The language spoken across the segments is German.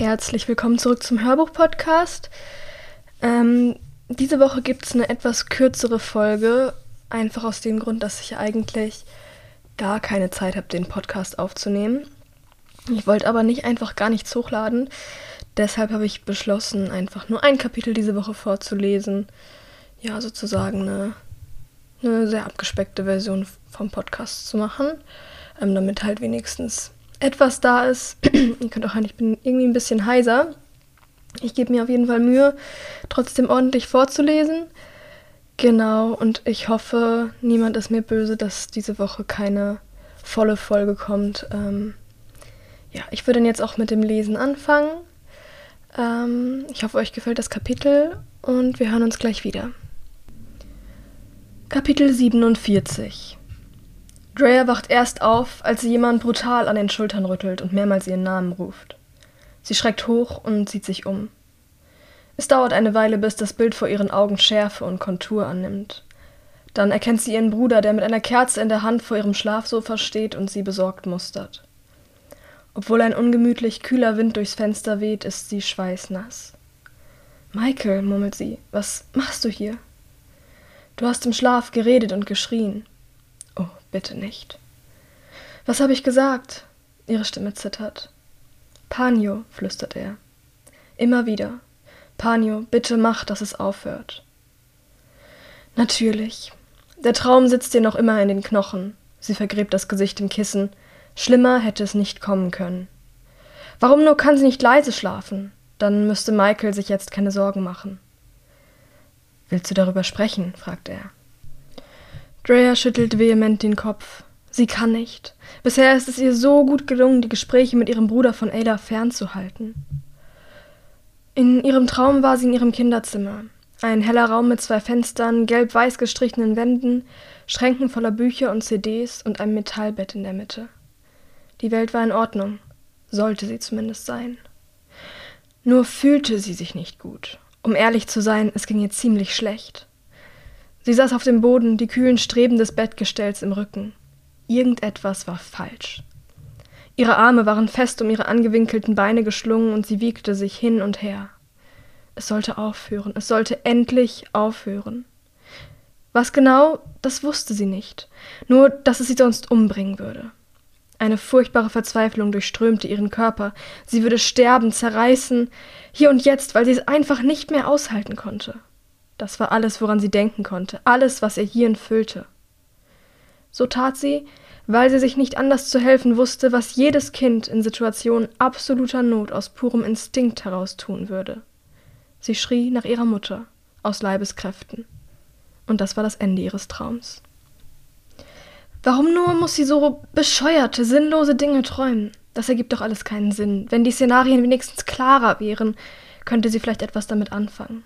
Herzlich willkommen zurück zum Hörbuch-Podcast. Ähm, diese Woche gibt es eine etwas kürzere Folge, einfach aus dem Grund, dass ich eigentlich gar keine Zeit habe, den Podcast aufzunehmen. Ich wollte aber nicht einfach gar nichts hochladen. Deshalb habe ich beschlossen, einfach nur ein Kapitel diese Woche vorzulesen. Ja, sozusagen eine, eine sehr abgespeckte Version vom Podcast zu machen, ähm, damit halt wenigstens etwas da ist. Ihr könnt auch hören, ich bin irgendwie ein bisschen heiser. Ich gebe mir auf jeden Fall Mühe, trotzdem ordentlich vorzulesen. Genau, und ich hoffe, niemand ist mir böse, dass diese Woche keine volle Folge kommt. Ähm, ja, ich würde dann jetzt auch mit dem Lesen anfangen. Ähm, ich hoffe, euch gefällt das Kapitel und wir hören uns gleich wieder. Kapitel 47 Drea wacht erst auf, als sie jemand brutal an den Schultern rüttelt und mehrmals ihren Namen ruft. Sie schreckt hoch und sieht sich um. Es dauert eine Weile, bis das Bild vor ihren Augen Schärfe und Kontur annimmt. Dann erkennt sie ihren Bruder, der mit einer Kerze in der Hand vor ihrem Schlafsofa steht und sie besorgt mustert. Obwohl ein ungemütlich kühler Wind durchs Fenster weht, ist sie schweißnass. Michael, murmelt sie, was machst du hier? Du hast im Schlaf geredet und geschrien. Bitte nicht. Was habe ich gesagt? Ihre Stimme zittert. Panio, flüstert er. Immer wieder. Panio, bitte mach, dass es aufhört. Natürlich. Der Traum sitzt dir noch immer in den Knochen. Sie vergräbt das Gesicht im Kissen. Schlimmer hätte es nicht kommen können. Warum nur kann sie nicht leise schlafen? Dann müsste Michael sich jetzt keine Sorgen machen. Willst du darüber sprechen? fragt er. Drea schüttelt vehement den Kopf. Sie kann nicht. Bisher ist es ihr so gut gelungen, die Gespräche mit ihrem Bruder von Ada fernzuhalten. In ihrem Traum war sie in ihrem Kinderzimmer. Ein heller Raum mit zwei Fenstern, gelb-weiß gestrichenen Wänden, Schränken voller Bücher und CDs und einem Metallbett in der Mitte. Die Welt war in Ordnung, sollte sie zumindest sein. Nur fühlte sie sich nicht gut. Um ehrlich zu sein, es ging ihr ziemlich schlecht. Sie saß auf dem Boden, die kühlen Streben des Bettgestells im Rücken. Irgendetwas war falsch. Ihre Arme waren fest um ihre angewinkelten Beine geschlungen und sie wiegte sich hin und her. Es sollte aufhören, es sollte endlich aufhören. Was genau, das wusste sie nicht, nur dass es sie sonst umbringen würde. Eine furchtbare Verzweiflung durchströmte ihren Körper. Sie würde sterben, zerreißen, hier und jetzt, weil sie es einfach nicht mehr aushalten konnte. Das war alles, woran sie denken konnte, alles, was ihr Hirn füllte. So tat sie, weil sie sich nicht anders zu helfen wusste, was jedes Kind in Situationen absoluter Not aus purem Instinkt heraus tun würde. Sie schrie nach ihrer Mutter, aus Leibeskräften. Und das war das Ende ihres Traums. Warum nur muss sie so bescheuerte, sinnlose Dinge träumen? Das ergibt doch alles keinen Sinn. Wenn die Szenarien wenigstens klarer wären, könnte sie vielleicht etwas damit anfangen.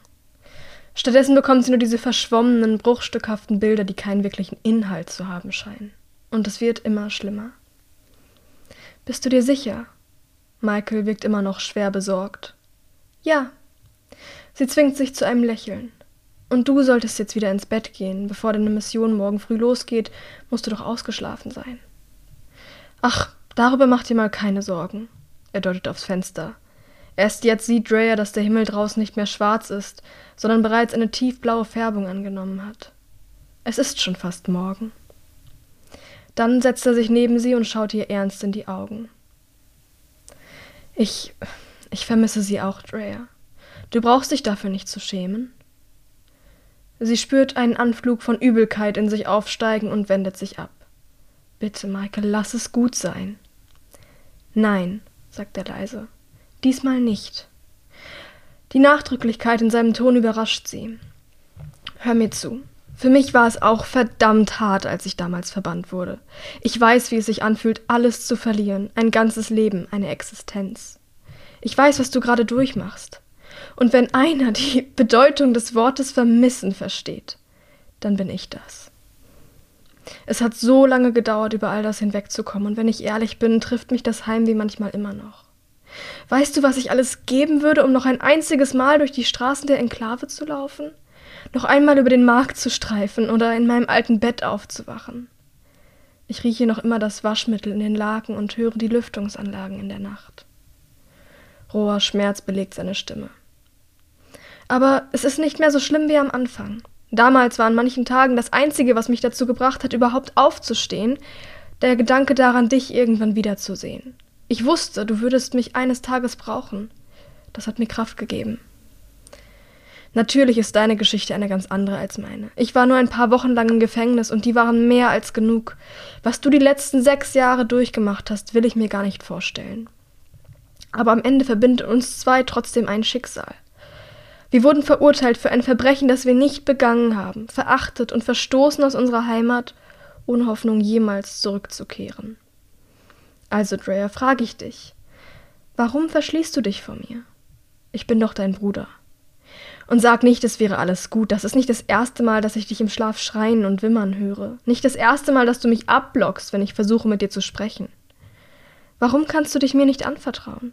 Stattdessen bekommt sie nur diese verschwommenen, bruchstückhaften Bilder, die keinen wirklichen Inhalt zu haben scheinen. Und es wird immer schlimmer. Bist du dir sicher? Michael wirkt immer noch schwer besorgt. Ja. Sie zwingt sich zu einem Lächeln. Und du solltest jetzt wieder ins Bett gehen. Bevor deine Mission morgen früh losgeht, musst du doch ausgeschlafen sein. Ach, darüber mach dir mal keine Sorgen. Er deutet aufs Fenster. Erst jetzt sieht Drea, dass der Himmel draußen nicht mehr schwarz ist, sondern bereits eine tiefblaue Färbung angenommen hat. Es ist schon fast morgen. Dann setzt er sich neben sie und schaut ihr ernst in die Augen. Ich. ich vermisse sie auch, Drea. Du brauchst dich dafür nicht zu schämen. Sie spürt einen Anflug von Übelkeit in sich aufsteigen und wendet sich ab. Bitte, Michael, lass es gut sein. Nein, sagt er leise. Diesmal nicht. Die Nachdrücklichkeit in seinem Ton überrascht sie. Hör mir zu. Für mich war es auch verdammt hart, als ich damals verbannt wurde. Ich weiß, wie es sich anfühlt, alles zu verlieren, ein ganzes Leben, eine Existenz. Ich weiß, was du gerade durchmachst. Und wenn einer die Bedeutung des Wortes vermissen versteht, dann bin ich das. Es hat so lange gedauert, über all das hinwegzukommen, und wenn ich ehrlich bin, trifft mich das Heimweh manchmal immer noch. Weißt du, was ich alles geben würde, um noch ein einziges Mal durch die Straßen der Enklave zu laufen? Noch einmal über den Markt zu streifen oder in meinem alten Bett aufzuwachen? Ich rieche noch immer das Waschmittel in den Laken und höre die Lüftungsanlagen in der Nacht. Roher Schmerz belegt seine Stimme. Aber es ist nicht mehr so schlimm wie am Anfang. Damals war an manchen Tagen das Einzige, was mich dazu gebracht hat, überhaupt aufzustehen, der Gedanke daran, dich irgendwann wiederzusehen. Ich wusste, du würdest mich eines Tages brauchen. Das hat mir Kraft gegeben. Natürlich ist deine Geschichte eine ganz andere als meine. Ich war nur ein paar Wochen lang im Gefängnis und die waren mehr als genug. Was du die letzten sechs Jahre durchgemacht hast, will ich mir gar nicht vorstellen. Aber am Ende verbindet uns zwei trotzdem ein Schicksal. Wir wurden verurteilt für ein Verbrechen, das wir nicht begangen haben, verachtet und verstoßen aus unserer Heimat, ohne Hoffnung jemals zurückzukehren. Also, Drea, frage ich dich, warum verschließt du dich vor mir? Ich bin doch dein Bruder. Und sag nicht, es wäre alles gut. Das ist nicht das erste Mal, dass ich dich im Schlaf schreien und wimmern höre. Nicht das erste Mal, dass du mich abblockst, wenn ich versuche, mit dir zu sprechen. Warum kannst du dich mir nicht anvertrauen?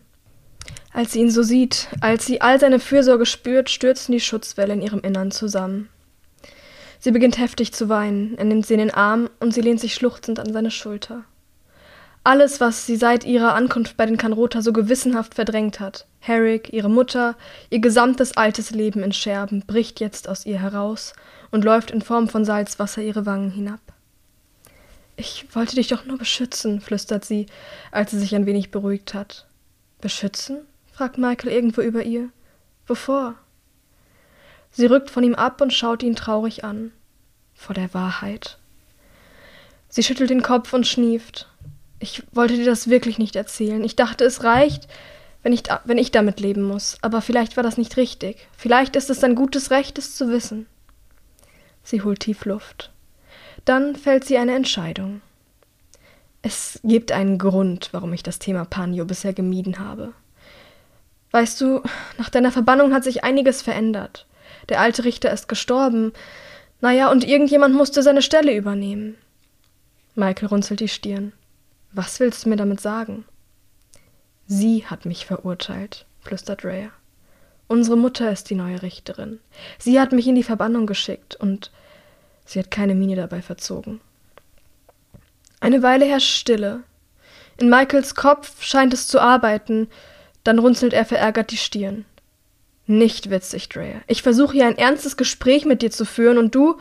Als sie ihn so sieht, als sie all seine Fürsorge spürt, stürzen die Schutzwelle in ihrem Innern zusammen. Sie beginnt heftig zu weinen, er nimmt sie in den Arm und sie lehnt sich schluchzend an seine Schulter. Alles, was sie seit ihrer Ankunft bei den Kanrota so gewissenhaft verdrängt hat, Herrick, ihre Mutter, ihr gesamtes altes Leben in Scherben, bricht jetzt aus ihr heraus und läuft in Form von Salzwasser ihre Wangen hinab. Ich wollte dich doch nur beschützen, flüstert sie, als sie sich ein wenig beruhigt hat. Beschützen? fragt Michael irgendwo über ihr. Wovor? Sie rückt von ihm ab und schaut ihn traurig an. Vor der Wahrheit. Sie schüttelt den Kopf und schnieft. Ich wollte dir das wirklich nicht erzählen. Ich dachte, es reicht, wenn ich, wenn ich damit leben muss. Aber vielleicht war das nicht richtig. Vielleicht ist es ein gutes Recht, es zu wissen. Sie holt tief Luft. Dann fällt sie eine Entscheidung. Es gibt einen Grund, warum ich das Thema Panio bisher gemieden habe. Weißt du, nach deiner Verbannung hat sich einiges verändert. Der alte Richter ist gestorben. Naja, und irgendjemand musste seine Stelle übernehmen. Michael runzelt die Stirn. Was willst du mir damit sagen? Sie hat mich verurteilt, flüstert Rhea. Unsere Mutter ist die neue Richterin. Sie hat mich in die Verbannung geschickt und sie hat keine Miene dabei verzogen. Eine Weile herrscht Stille. In Michaels Kopf scheint es zu arbeiten, dann runzelt er verärgert die Stirn. Nicht witzig, Drea. Ich versuche hier ein ernstes Gespräch mit dir zu führen und du.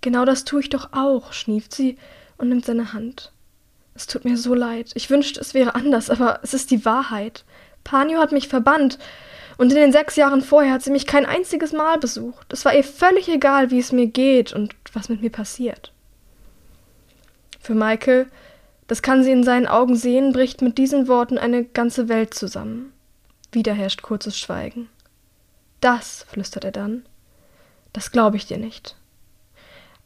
Genau das tue ich doch auch, schnieft sie und nimmt seine Hand. Es tut mir so leid. Ich wünschte, es wäre anders, aber es ist die Wahrheit. Panio hat mich verbannt und in den sechs Jahren vorher hat sie mich kein einziges Mal besucht. Es war ihr völlig egal, wie es mir geht und was mit mir passiert. Für Michael das kann sie in seinen Augen sehen, bricht mit diesen Worten eine ganze Welt zusammen. Wieder herrscht kurzes Schweigen. Das, flüstert er dann, das glaube ich dir nicht.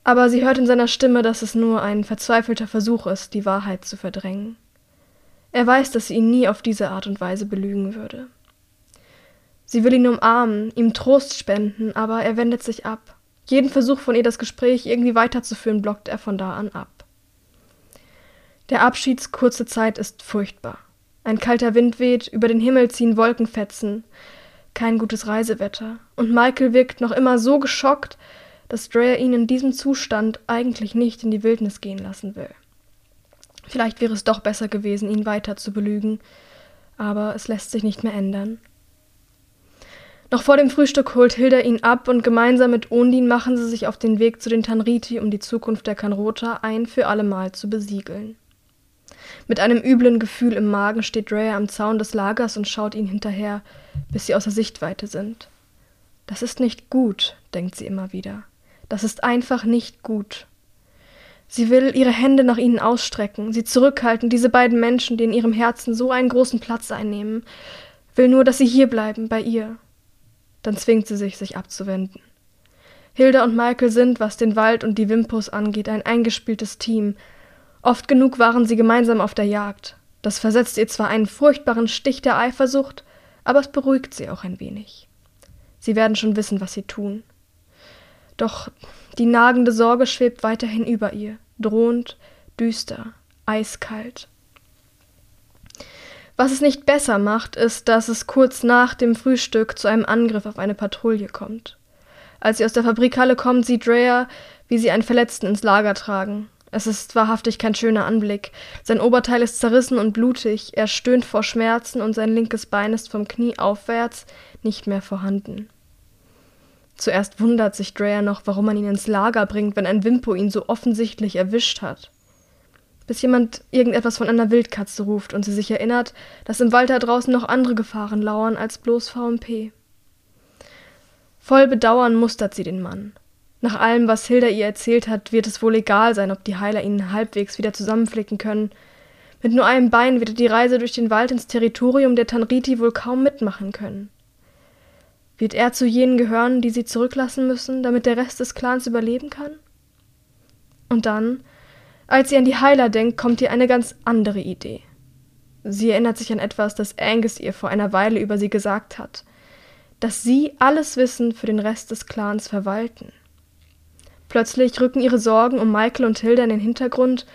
Aber sie hört in seiner Stimme, dass es nur ein verzweifelter Versuch ist, die Wahrheit zu verdrängen. Er weiß, dass sie ihn nie auf diese Art und Weise belügen würde. Sie will ihn umarmen, ihm Trost spenden, aber er wendet sich ab. Jeden Versuch von ihr, das Gespräch irgendwie weiterzuführen, blockt er von da an ab. Der Abschiedskurze Zeit ist furchtbar. Ein kalter Wind weht, über den Himmel ziehen Wolkenfetzen. Kein gutes Reisewetter. Und Michael wirkt noch immer so geschockt, dass Drea ihn in diesem Zustand eigentlich nicht in die Wildnis gehen lassen will. Vielleicht wäre es doch besser gewesen, ihn weiter zu belügen, aber es lässt sich nicht mehr ändern. Noch vor dem Frühstück holt Hilda ihn ab und gemeinsam mit Ondin machen sie sich auf den Weg zu den Tanriti, um die Zukunft der Kanrota ein für allemal zu besiegeln. Mit einem üblen Gefühl im Magen steht Rhea am Zaun des Lagers und schaut ihnen hinterher, bis sie außer Sichtweite sind. Das ist nicht gut, denkt sie immer wieder. Das ist einfach nicht gut. Sie will ihre Hände nach ihnen ausstrecken, sie zurückhalten, diese beiden Menschen, die in ihrem Herzen so einen großen Platz einnehmen, will nur, dass sie hier bleiben, bei ihr. Dann zwingt sie sich, sich abzuwenden. Hilda und Michael sind, was den Wald und die Wimpus angeht, ein eingespieltes Team, Oft genug waren sie gemeinsam auf der Jagd. Das versetzt ihr zwar einen furchtbaren Stich der Eifersucht, aber es beruhigt sie auch ein wenig. Sie werden schon wissen, was sie tun. Doch die nagende Sorge schwebt weiterhin über ihr, drohend, düster, eiskalt. Was es nicht besser macht, ist, dass es kurz nach dem Frühstück zu einem Angriff auf eine Patrouille kommt. Als sie aus der Fabrikhalle kommt, sieht Drea, wie sie einen Verletzten ins Lager tragen. Es ist wahrhaftig kein schöner Anblick. Sein Oberteil ist zerrissen und blutig, er stöhnt vor Schmerzen und sein linkes Bein ist vom Knie aufwärts nicht mehr vorhanden. Zuerst wundert sich Dreyer noch, warum man ihn ins Lager bringt, wenn ein Wimpo ihn so offensichtlich erwischt hat. Bis jemand irgendetwas von einer Wildkatze ruft und sie sich erinnert, dass im Wald da draußen noch andere Gefahren lauern als bloß VMP. Voll Bedauern mustert sie den Mann. Nach allem, was Hilda ihr erzählt hat, wird es wohl egal sein, ob die Heiler ihn halbwegs wieder zusammenflicken können. Mit nur einem Bein wird er die Reise durch den Wald ins Territorium der Tanriti wohl kaum mitmachen können. Wird er zu jenen gehören, die sie zurücklassen müssen, damit der Rest des Clans überleben kann? Und dann, als sie an die Heiler denkt, kommt ihr eine ganz andere Idee. Sie erinnert sich an etwas, das Angus ihr vor einer Weile über sie gesagt hat, dass sie alles Wissen für den Rest des Clans verwalten. Plötzlich rücken ihre Sorgen um Michael und Hilda in den Hintergrund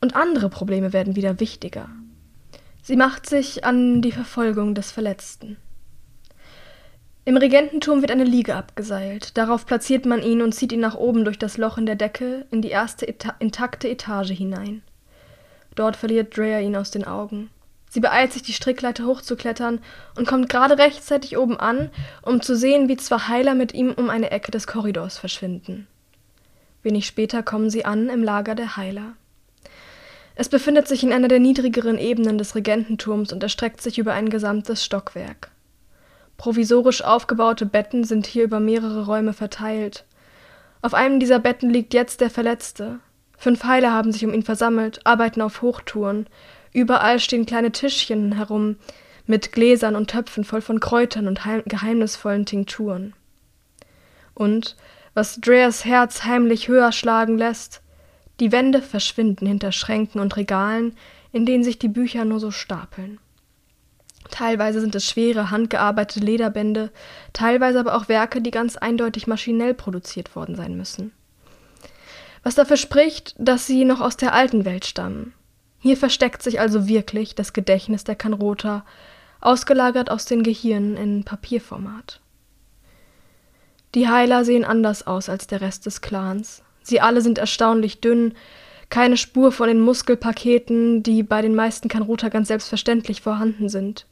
und andere Probleme werden wieder wichtiger. Sie macht sich an die Verfolgung des Verletzten. Im Regententurm wird eine Liege abgeseilt. Darauf platziert man ihn und zieht ihn nach oben durch das Loch in der Decke in die erste Eta intakte Etage hinein. Dort verliert Drea ihn aus den Augen. Sie beeilt sich, die Strickleiter hochzuklettern und kommt gerade rechtzeitig oben an, um zu sehen, wie zwei Heiler mit ihm um eine Ecke des Korridors verschwinden. Wenig später kommen sie an im Lager der Heiler. Es befindet sich in einer der niedrigeren Ebenen des Regententurms und erstreckt sich über ein gesamtes Stockwerk. Provisorisch aufgebaute Betten sind hier über mehrere Räume verteilt. Auf einem dieser Betten liegt jetzt der Verletzte. Fünf Heiler haben sich um ihn versammelt, arbeiten auf Hochtouren. Überall stehen kleine Tischchen herum mit Gläsern und Töpfen voll von Kräutern und geheimnisvollen Tinkturen. Und, was Dreas Herz heimlich höher schlagen lässt, die Wände verschwinden hinter Schränken und Regalen, in denen sich die Bücher nur so stapeln. Teilweise sind es schwere, handgearbeitete Lederbände, teilweise aber auch Werke, die ganz eindeutig maschinell produziert worden sein müssen. Was dafür spricht, dass sie noch aus der alten Welt stammen. Hier versteckt sich also wirklich das Gedächtnis der Kanrota, ausgelagert aus den Gehirnen in Papierformat. Die Heiler sehen anders aus als der Rest des Clans. Sie alle sind erstaunlich dünn, keine Spur von den Muskelpaketen, die bei den meisten Kanrota ganz selbstverständlich vorhanden sind.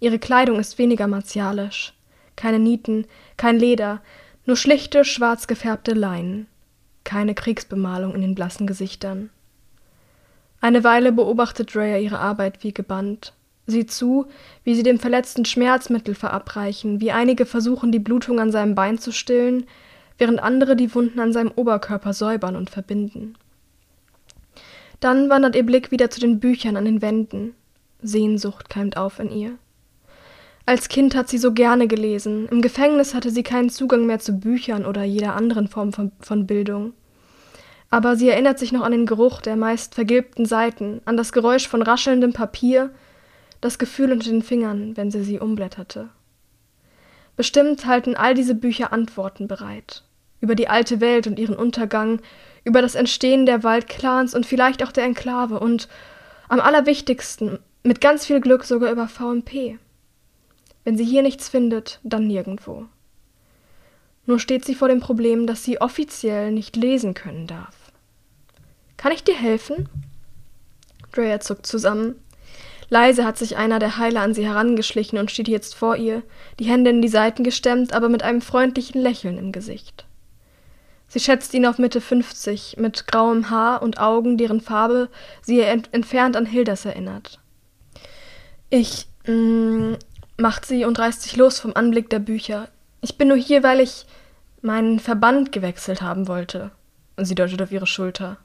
Ihre Kleidung ist weniger martialisch. Keine Nieten, kein Leder, nur schlichte, schwarz gefärbte Leinen. Keine Kriegsbemalung in den blassen Gesichtern. Eine Weile beobachtet Dreyer ihre Arbeit wie gebannt. Sieht zu, wie sie dem Verletzten Schmerzmittel verabreichen, wie einige versuchen, die Blutung an seinem Bein zu stillen, während andere die Wunden an seinem Oberkörper säubern und verbinden. Dann wandert ihr Blick wieder zu den Büchern an den Wänden. Sehnsucht keimt auf in ihr. Als Kind hat sie so gerne gelesen. Im Gefängnis hatte sie keinen Zugang mehr zu Büchern oder jeder anderen Form von, von Bildung. Aber sie erinnert sich noch an den Geruch der meist vergilbten Seiten, an das Geräusch von raschelndem Papier, das Gefühl unter den Fingern, wenn sie sie umblätterte. Bestimmt halten all diese Bücher Antworten bereit. Über die alte Welt und ihren Untergang, über das Entstehen der Waldclans und vielleicht auch der Enklave und am allerwichtigsten, mit ganz viel Glück sogar über VMP. Wenn sie hier nichts findet, dann nirgendwo. Nur steht sie vor dem Problem, dass sie offiziell nicht lesen können darf. Kann ich dir helfen? Drea zuckt zusammen. Leise hat sich einer der Heiler an sie herangeschlichen und steht jetzt vor ihr, die Hände in die Seiten gestemmt, aber mit einem freundlichen Lächeln im Gesicht. Sie schätzt ihn auf Mitte 50, mit grauem Haar und Augen, deren Farbe sie ent entfernt an Hildas erinnert. Ich, mm, macht sie und reißt sich los vom Anblick der Bücher. Ich bin nur hier, weil ich meinen Verband gewechselt haben wollte. Und sie deutet auf ihre Schulter.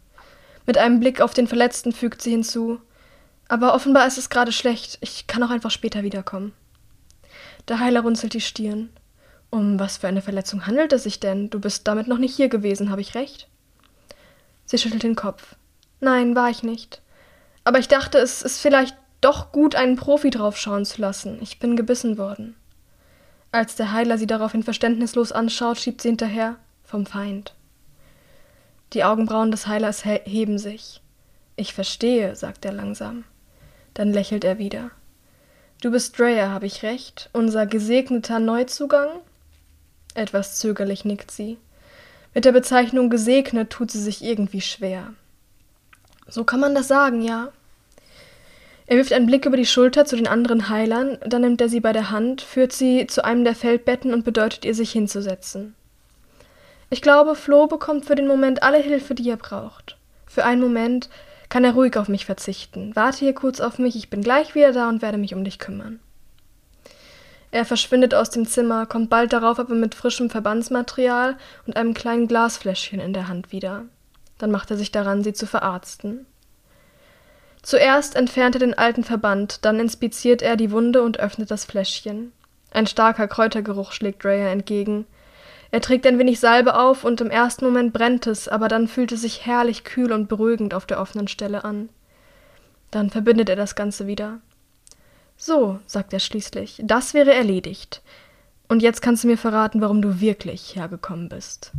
Mit einem Blick auf den Verletzten fügt sie hinzu. Aber offenbar ist es gerade schlecht. Ich kann auch einfach später wiederkommen. Der Heiler runzelt die Stirn. Um was für eine Verletzung handelt es sich denn? Du bist damit noch nicht hier gewesen, habe ich recht? Sie schüttelt den Kopf. Nein, war ich nicht. Aber ich dachte, es ist vielleicht doch gut, einen Profi draufschauen zu lassen. Ich bin gebissen worden. Als der Heiler sie daraufhin verständnislos anschaut, schiebt sie hinterher vom Feind. Die Augenbrauen des Heilers heben sich. Ich verstehe, sagt er langsam. Dann lächelt er wieder. Du bist Dreyer, habe ich recht? Unser gesegneter Neuzugang? Etwas zögerlich nickt sie. Mit der Bezeichnung gesegnet tut sie sich irgendwie schwer. So kann man das sagen, ja. Er wirft einen Blick über die Schulter zu den anderen Heilern, dann nimmt er sie bei der Hand, führt sie zu einem der Feldbetten und bedeutet ihr, sich hinzusetzen. Ich glaube, Flo bekommt für den Moment alle Hilfe, die er braucht. Für einen Moment kann er ruhig auf mich verzichten. Warte hier kurz auf mich, ich bin gleich wieder da und werde mich um dich kümmern. Er verschwindet aus dem Zimmer, kommt bald darauf aber mit frischem Verbandsmaterial und einem kleinen Glasfläschchen in der Hand wieder. Dann macht er sich daran, sie zu verarzten. Zuerst entfernt er den alten Verband, dann inspiziert er die Wunde und öffnet das Fläschchen. Ein starker Kräutergeruch schlägt Raya entgegen. Er trägt ein wenig Salbe auf und im ersten Moment brennt es, aber dann fühlt es sich herrlich kühl und beruhigend auf der offenen Stelle an. Dann verbindet er das Ganze wieder. So, sagt er schließlich, das wäre erledigt. Und jetzt kannst du mir verraten, warum du wirklich hergekommen bist.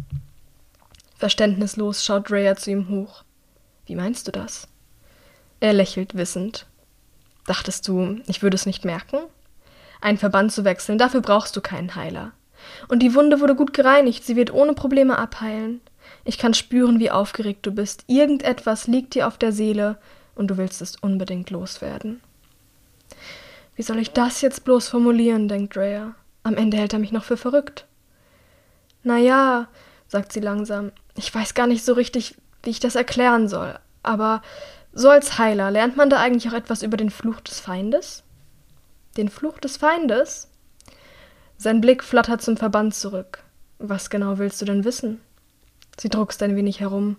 Verständnislos schaut Raya zu ihm hoch. Wie meinst du das? Er lächelt wissend. Dachtest du, ich würde es nicht merken? Einen Verband zu wechseln, dafür brauchst du keinen Heiler. Und die Wunde wurde gut gereinigt, sie wird ohne Probleme abheilen. Ich kann spüren, wie aufgeregt du bist. Irgendetwas liegt dir auf der Seele und du willst es unbedingt loswerden. Wie soll ich das jetzt bloß formulieren, denkt Rhea. Am Ende hält er mich noch für verrückt. Na ja, sagt sie langsam, ich weiß gar nicht so richtig, wie ich das erklären soll, aber so als Heiler, lernt man da eigentlich auch etwas über den Fluch des Feindes? Den Fluch des Feindes? Sein Blick flattert zum Verband zurück. Was genau willst du denn wissen? Sie druckst ein wenig herum.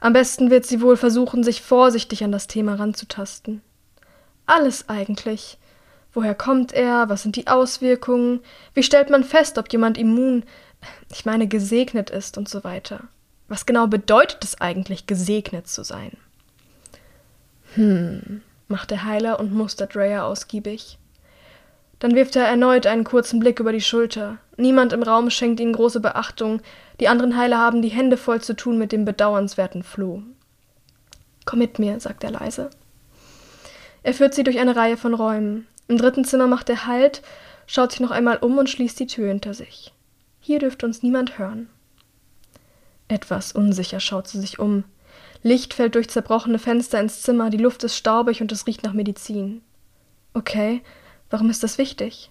Am besten wird sie wohl versuchen, sich vorsichtig an das Thema ranzutasten. Alles eigentlich. Woher kommt er? Was sind die Auswirkungen? Wie stellt man fest, ob jemand immun, ich meine gesegnet ist und so weiter? Was genau bedeutet es eigentlich, gesegnet zu sein? Hm, macht der Heiler und mustert Rhea ausgiebig. Dann wirft er erneut einen kurzen Blick über die Schulter. Niemand im Raum schenkt ihnen große Beachtung. Die anderen Heiler haben die Hände voll zu tun mit dem bedauernswerten Floh. Komm mit mir, sagt er leise. Er führt sie durch eine Reihe von Räumen. Im dritten Zimmer macht er Halt, schaut sich noch einmal um und schließt die Tür hinter sich. Hier dürfte uns niemand hören. Etwas unsicher schaut sie sich um. Licht fällt durch zerbrochene Fenster ins Zimmer, die Luft ist staubig und es riecht nach Medizin. Okay, warum ist das wichtig?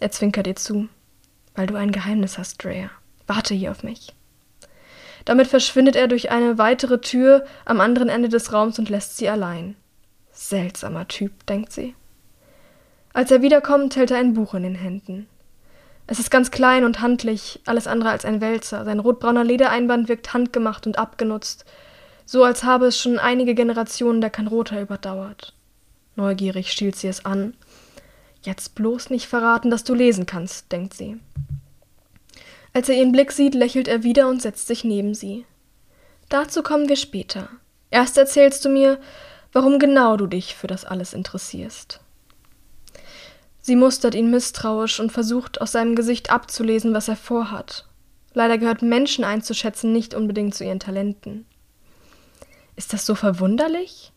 Er zwinkert ihr zu. Weil du ein Geheimnis hast, Drea. Warte hier auf mich. Damit verschwindet er durch eine weitere Tür am anderen Ende des Raums und lässt sie allein. Seltsamer Typ, denkt sie. Als er wiederkommt, hält er ein Buch in den Händen. Es ist ganz klein und handlich, alles andere als ein Wälzer. Sein rotbrauner Ledereinband wirkt handgemacht und abgenutzt so als habe es schon einige Generationen der Kanrota überdauert. Neugierig schielt sie es an. Jetzt bloß nicht verraten, dass du lesen kannst, denkt sie. Als er ihren Blick sieht, lächelt er wieder und setzt sich neben sie. Dazu kommen wir später. Erst erzählst du mir, warum genau du dich für das alles interessierst. Sie mustert ihn misstrauisch und versucht aus seinem Gesicht abzulesen, was er vorhat. Leider gehört Menschen einzuschätzen nicht unbedingt zu ihren Talenten. Ist das so verwunderlich?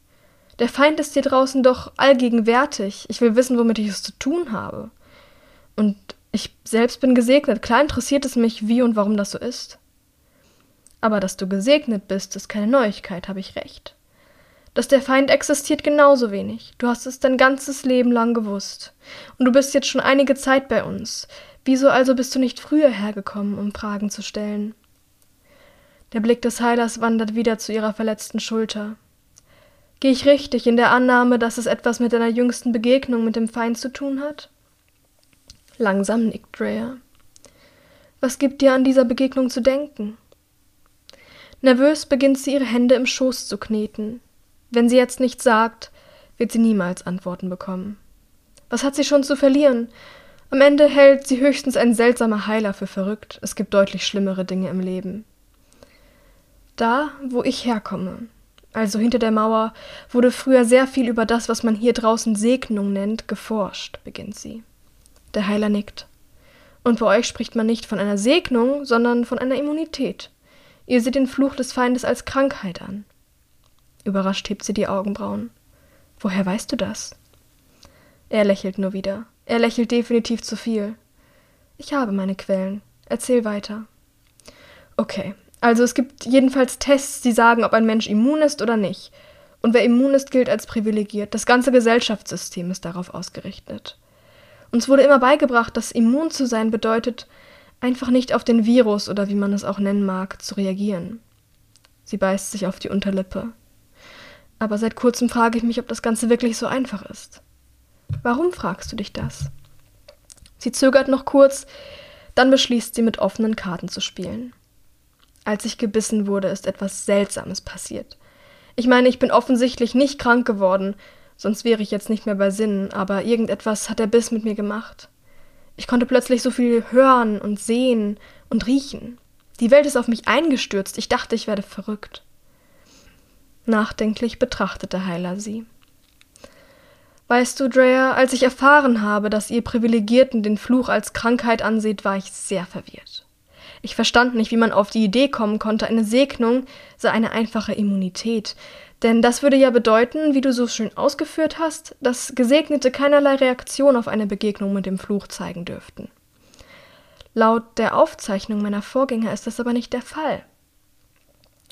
Der Feind ist hier draußen doch allgegenwärtig. Ich will wissen, womit ich es zu tun habe. Und ich selbst bin gesegnet. Klar interessiert es mich, wie und warum das so ist. Aber dass du gesegnet bist, ist keine Neuigkeit, habe ich recht. Dass der Feind existiert genauso wenig. Du hast es dein ganzes Leben lang gewusst. Und du bist jetzt schon einige Zeit bei uns. Wieso also bist du nicht früher hergekommen, um Fragen zu stellen? Der Blick des Heilers wandert wieder zu ihrer verletzten Schulter. Gehe ich richtig in der Annahme, dass es etwas mit deiner jüngsten Begegnung mit dem Feind zu tun hat? Langsam nickt Drea. Was gibt dir an dieser Begegnung zu denken? Nervös beginnt sie ihre Hände im Schoß zu kneten. Wenn sie jetzt nichts sagt, wird sie niemals Antworten bekommen. Was hat sie schon zu verlieren? Am Ende hält sie höchstens ein seltsamer Heiler für verrückt. Es gibt deutlich schlimmere Dinge im Leben. Da, wo ich herkomme, also hinter der Mauer, wurde früher sehr viel über das, was man hier draußen Segnung nennt, geforscht, beginnt sie. Der Heiler nickt. Und bei euch spricht man nicht von einer Segnung, sondern von einer Immunität. Ihr seht den Fluch des Feindes als Krankheit an. Überrascht hebt sie die Augenbrauen. Woher weißt du das? Er lächelt nur wieder. Er lächelt definitiv zu viel. Ich habe meine Quellen. Erzähl weiter. Okay, Also es gibt jedenfalls Tests, die sagen, ob ein Mensch immun ist oder nicht. Und wer immun ist, gilt als privilegiert. Das ganze Gesellschaftssystem ist darauf ausgerichtet. Uns wurde immer beigebracht, dass immun zu sein bedeutet, einfach nicht auf den Virus oder wie man es auch nennen mag, zu reagieren. Sie beißt sich auf die Unterlippe. Aber seit kurzem frage ich mich, ob das Ganze wirklich so einfach ist. Warum fragst du dich das? Sie zögert noch kurz, dann beschließt sie, mit offenen Karten zu spielen. Als ich gebissen wurde, ist etwas Seltsames passiert. Ich meine, ich bin offensichtlich nicht krank geworden, sonst wäre ich jetzt nicht mehr bei Sinnen, aber irgendetwas hat der Biss mit mir gemacht. Ich konnte plötzlich so viel hören und sehen und riechen. Die Welt ist auf mich eingestürzt, ich dachte, ich werde verrückt. Nachdenklich betrachtete Heiler sie. Weißt du, Drea, als ich erfahren habe, dass ihr Privilegierten den Fluch als Krankheit anseht, war ich sehr verwirrt. Ich verstand nicht, wie man auf die Idee kommen konnte, eine Segnung sei eine einfache Immunität. Denn das würde ja bedeuten, wie du so schön ausgeführt hast, dass Gesegnete keinerlei Reaktion auf eine Begegnung mit dem Fluch zeigen dürften. Laut der Aufzeichnung meiner Vorgänger ist das aber nicht der Fall.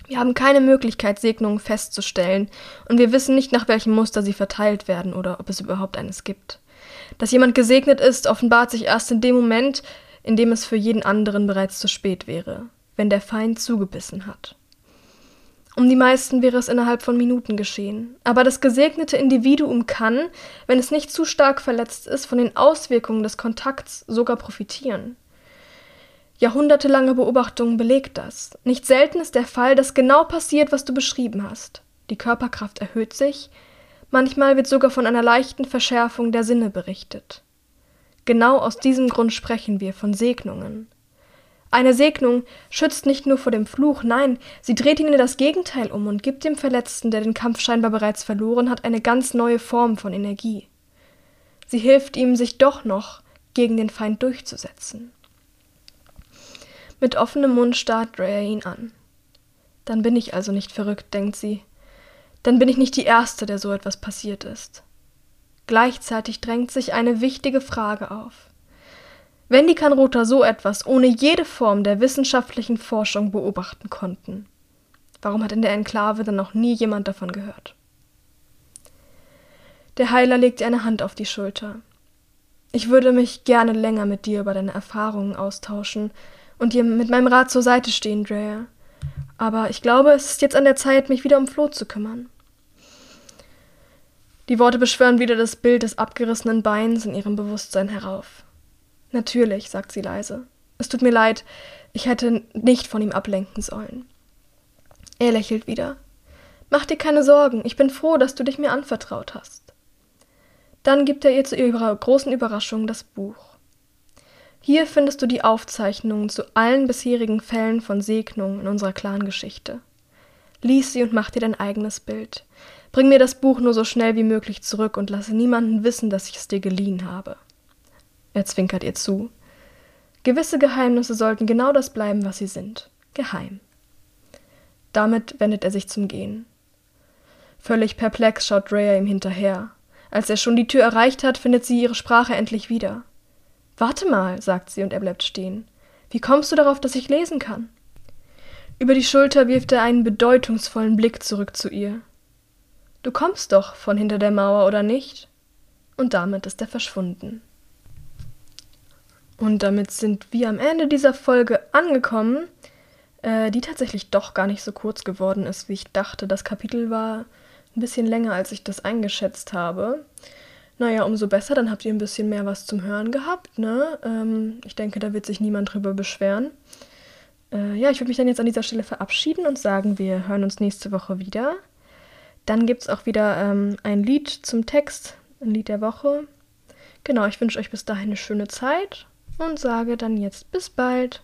Wir haben keine Möglichkeit, Segnungen festzustellen, und wir wissen nicht, nach welchem Muster sie verteilt werden oder ob es überhaupt eines gibt. Dass jemand gesegnet ist, offenbart sich erst in dem Moment, in dem es für jeden anderen bereits zu spät wäre, wenn der Feind zugebissen hat. Um die meisten wäre es innerhalb von Minuten geschehen, aber das gesegnete Individuum kann, wenn es nicht zu stark verletzt ist, von den Auswirkungen des Kontakts sogar profitieren. Jahrhundertelange Beobachtung belegt das. Nicht selten ist der Fall, dass genau passiert, was du beschrieben hast. Die Körperkraft erhöht sich, manchmal wird sogar von einer leichten Verschärfung der Sinne berichtet. Genau aus diesem Grund sprechen wir von Segnungen. Eine Segnung schützt nicht nur vor dem Fluch, nein, sie dreht ihn in das Gegenteil um und gibt dem Verletzten, der den Kampf scheinbar bereits verloren hat, eine ganz neue Form von Energie. Sie hilft ihm, sich doch noch gegen den Feind durchzusetzen. Mit offenem Mund starrt Rhea ihn an. Dann bin ich also nicht verrückt, denkt sie. Dann bin ich nicht die Erste, der so etwas passiert ist. Gleichzeitig drängt sich eine wichtige Frage auf. Wenn die Kanruter so etwas ohne jede Form der wissenschaftlichen Forschung beobachten konnten, warum hat in der Enklave dann noch nie jemand davon gehört? Der Heiler legt ihr eine Hand auf die Schulter. Ich würde mich gerne länger mit dir über deine Erfahrungen austauschen und dir mit meinem Rat zur Seite stehen, Drea. Aber ich glaube, es ist jetzt an der Zeit, mich wieder um Flo zu kümmern. Die Worte beschwören wieder das Bild des abgerissenen Beins in ihrem Bewusstsein herauf. Natürlich, sagt sie leise. Es tut mir leid, ich hätte nicht von ihm ablenken sollen. Er lächelt wieder. Mach dir keine Sorgen, ich bin froh, dass du dich mir anvertraut hast. Dann gibt er ihr zu ihrer großen Überraschung das Buch. Hier findest du die Aufzeichnungen zu allen bisherigen Fällen von Segnungen in unserer Clangeschichte. Lies sie und mach dir dein eigenes Bild. Bring mir das Buch nur so schnell wie möglich zurück und lasse niemanden wissen, dass ich es dir geliehen habe. Er zwinkert ihr zu. Gewisse Geheimnisse sollten genau das bleiben, was sie sind. Geheim. Damit wendet er sich zum Gehen. Völlig perplex schaut Rhea ihm hinterher. Als er schon die Tür erreicht hat, findet sie ihre Sprache endlich wieder. Warte mal, sagt sie und er bleibt stehen. Wie kommst du darauf, dass ich lesen kann? Über die Schulter wirft er einen bedeutungsvollen Blick zurück zu ihr. Du kommst doch von hinter der Mauer, oder nicht? Und damit ist er verschwunden. Und damit sind wir am Ende dieser Folge angekommen, äh, die tatsächlich doch gar nicht so kurz geworden ist, wie ich dachte. Das Kapitel war ein bisschen länger, als ich das eingeschätzt habe. Naja, umso besser, dann habt ihr ein bisschen mehr was zum Hören gehabt. Ne? Ähm, ich denke, da wird sich niemand drüber beschweren. Äh, ja, ich würde mich dann jetzt an dieser Stelle verabschieden und sagen, wir hören uns nächste Woche wieder. Dann gibt es auch wieder ähm, ein Lied zum Text, ein Lied der Woche. Genau, ich wünsche euch bis dahin eine schöne Zeit und sage dann jetzt bis bald.